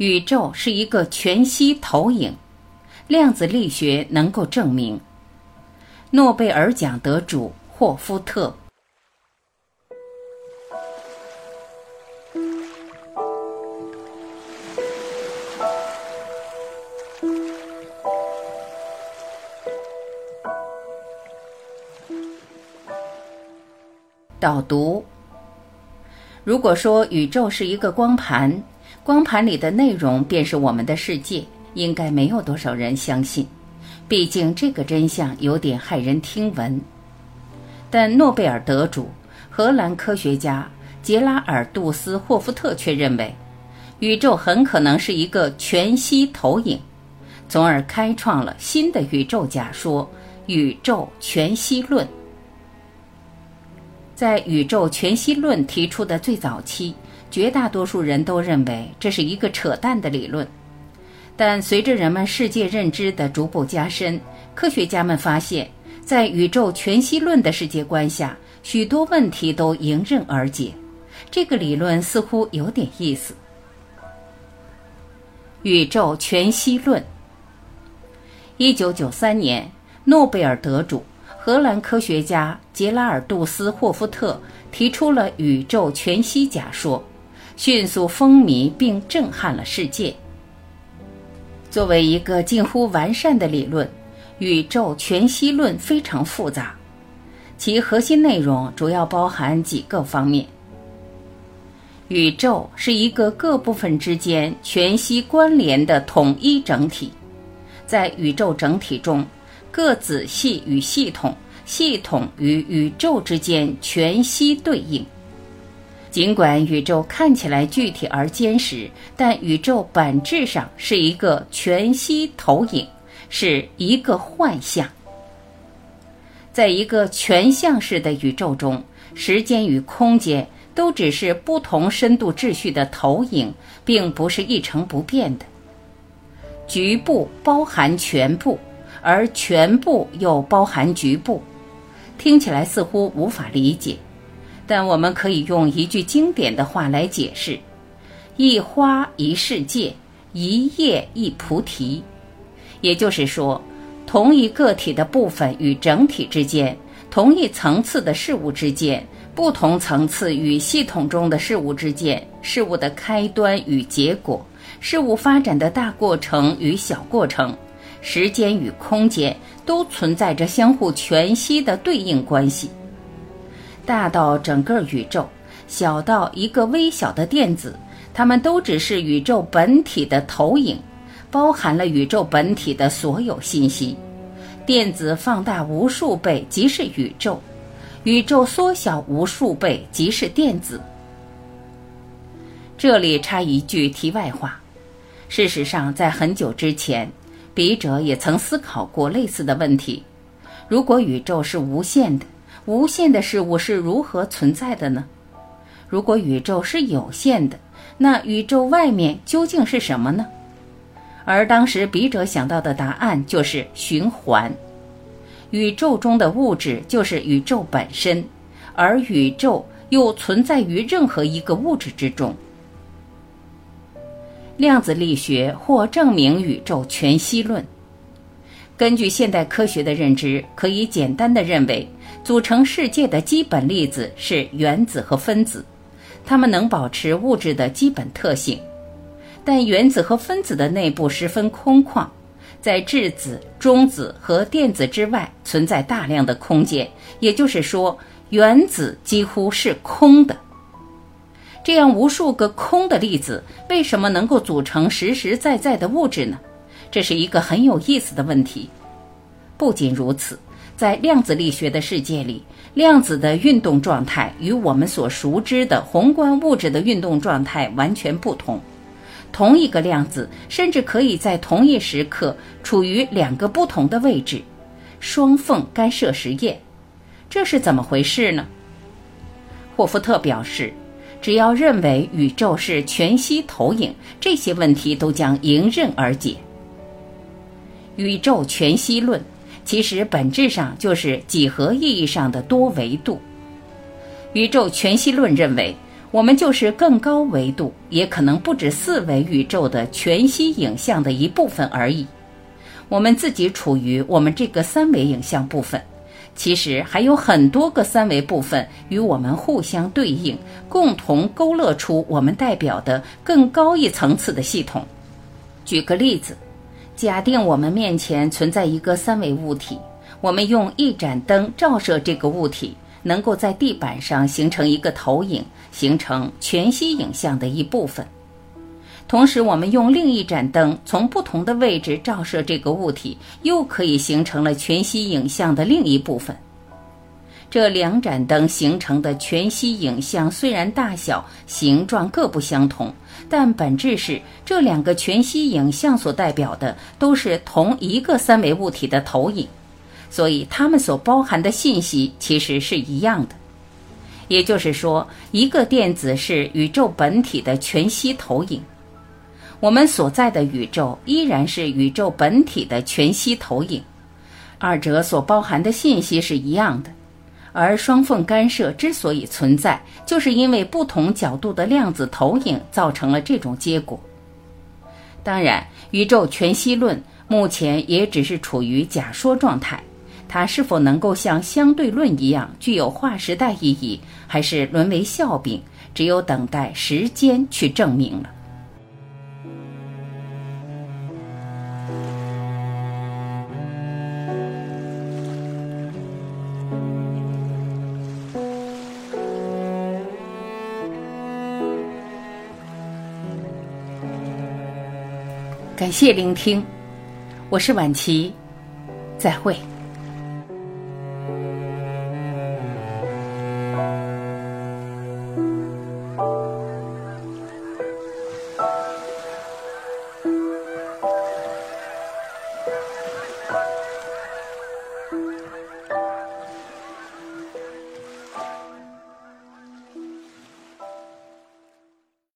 宇宙是一个全息投影，量子力学能够证明。诺贝尔奖得主霍夫特。导读：如果说宇宙是一个光盘，光盘里的内容便是我们的世界，应该没有多少人相信。毕竟这个真相有点骇人听闻。但诺贝尔得主、荷兰科学家杰拉尔杜斯霍夫特却认为，宇宙很可能是一个全息投影，从而开创了新的宇宙假说——宇宙全息论。在宇宙全息论提出的最早期，绝大多数人都认为这是一个扯淡的理论。但随着人们世界认知的逐步加深，科学家们发现，在宇宙全息论的世界观下，许多问题都迎刃而解。这个理论似乎有点意思。宇宙全息论，一九九三年，诺贝尔得主。荷兰科学家杰拉尔杜斯霍夫特提出了宇宙全息假说，迅速风靡并震撼了世界。作为一个近乎完善的理论，宇宙全息论非常复杂，其核心内容主要包含几个方面：宇宙是一个各部分之间全息关联的统一整体，在宇宙整体中。各子系与系统、系统与宇宙之间全息对应。尽管宇宙看起来具体而坚实，但宇宙本质上是一个全息投影，是一个幻象。在一个全像式的宇宙中，时间与空间都只是不同深度秩序的投影，并不是一成不变的。局部包含全部。而全部又包含局部，听起来似乎无法理解，但我们可以用一句经典的话来解释：“一花一世界，一叶一菩提。”也就是说，同一个体的部分与整体之间，同一层次的事物之间，不同层次与系统中的事物之间，事物的开端与结果，事物发展的大过程与小过程。时间与空间都存在着相互全息的对应关系。大到整个宇宙，小到一个微小的电子，它们都只是宇宙本体的投影，包含了宇宙本体的所有信息。电子放大无数倍即是宇宙，宇宙缩小无数倍即是电子。这里插一句题外话：事实上，在很久之前。笔者也曾思考过类似的问题：如果宇宙是无限的，无限的事物是如何存在的呢？如果宇宙是有限的，那宇宙外面究竟是什么呢？而当时笔者想到的答案就是循环。宇宙中的物质就是宇宙本身，而宇宙又存在于任何一个物质之中。量子力学或证明宇宙全息论。根据现代科学的认知，可以简单的认为，组成世界的基本粒子是原子和分子，它们能保持物质的基本特性。但原子和分子的内部十分空旷，在质子、中子和电子之外存在大量的空间，也就是说，原子几乎是空的。这样无数个空的粒子为什么能够组成实实在在的物质呢？这是一个很有意思的问题。不仅如此，在量子力学的世界里，量子的运动状态与我们所熟知的宏观物质的运动状态完全不同。同一个量子甚至可以在同一时刻处于两个不同的位置，双缝干涉实验，这是怎么回事呢？霍夫特表示。只要认为宇宙是全息投影，这些问题都将迎刃而解。宇宙全息论其实本质上就是几何意义上的多维度。宇宙全息论认为，我们就是更高维度，也可能不止四维宇宙的全息影像的一部分而已。我们自己处于我们这个三维影像部分，其实还有很多个三维部分与我们互相对应，共同勾勒出我们代表的更高一层次的系统。举个例子，假定我们面前存在一个三维物体，我们用一盏灯照射这个物体。能够在地板上形成一个投影，形成全息影像的一部分。同时，我们用另一盏灯从不同的位置照射这个物体，又可以形成了全息影像的另一部分。这两盏灯形成的全息影像虽然大小、形状各不相同，但本质是这两个全息影像所代表的都是同一个三维物体的投影。所以，它们所包含的信息其实是一样的。也就是说，一个电子是宇宙本体的全息投影，我们所在的宇宙依然是宇宙本体的全息投影，二者所包含的信息是一样的。而双缝干涉之所以存在，就是因为不同角度的量子投影造成了这种结果。当然，宇宙全息论目前也只是处于假说状态。它是否能够像相对论一样具有划时代意义，还是沦为笑柄？只有等待时间去证明了。感谢聆听，我是晚琪，再会。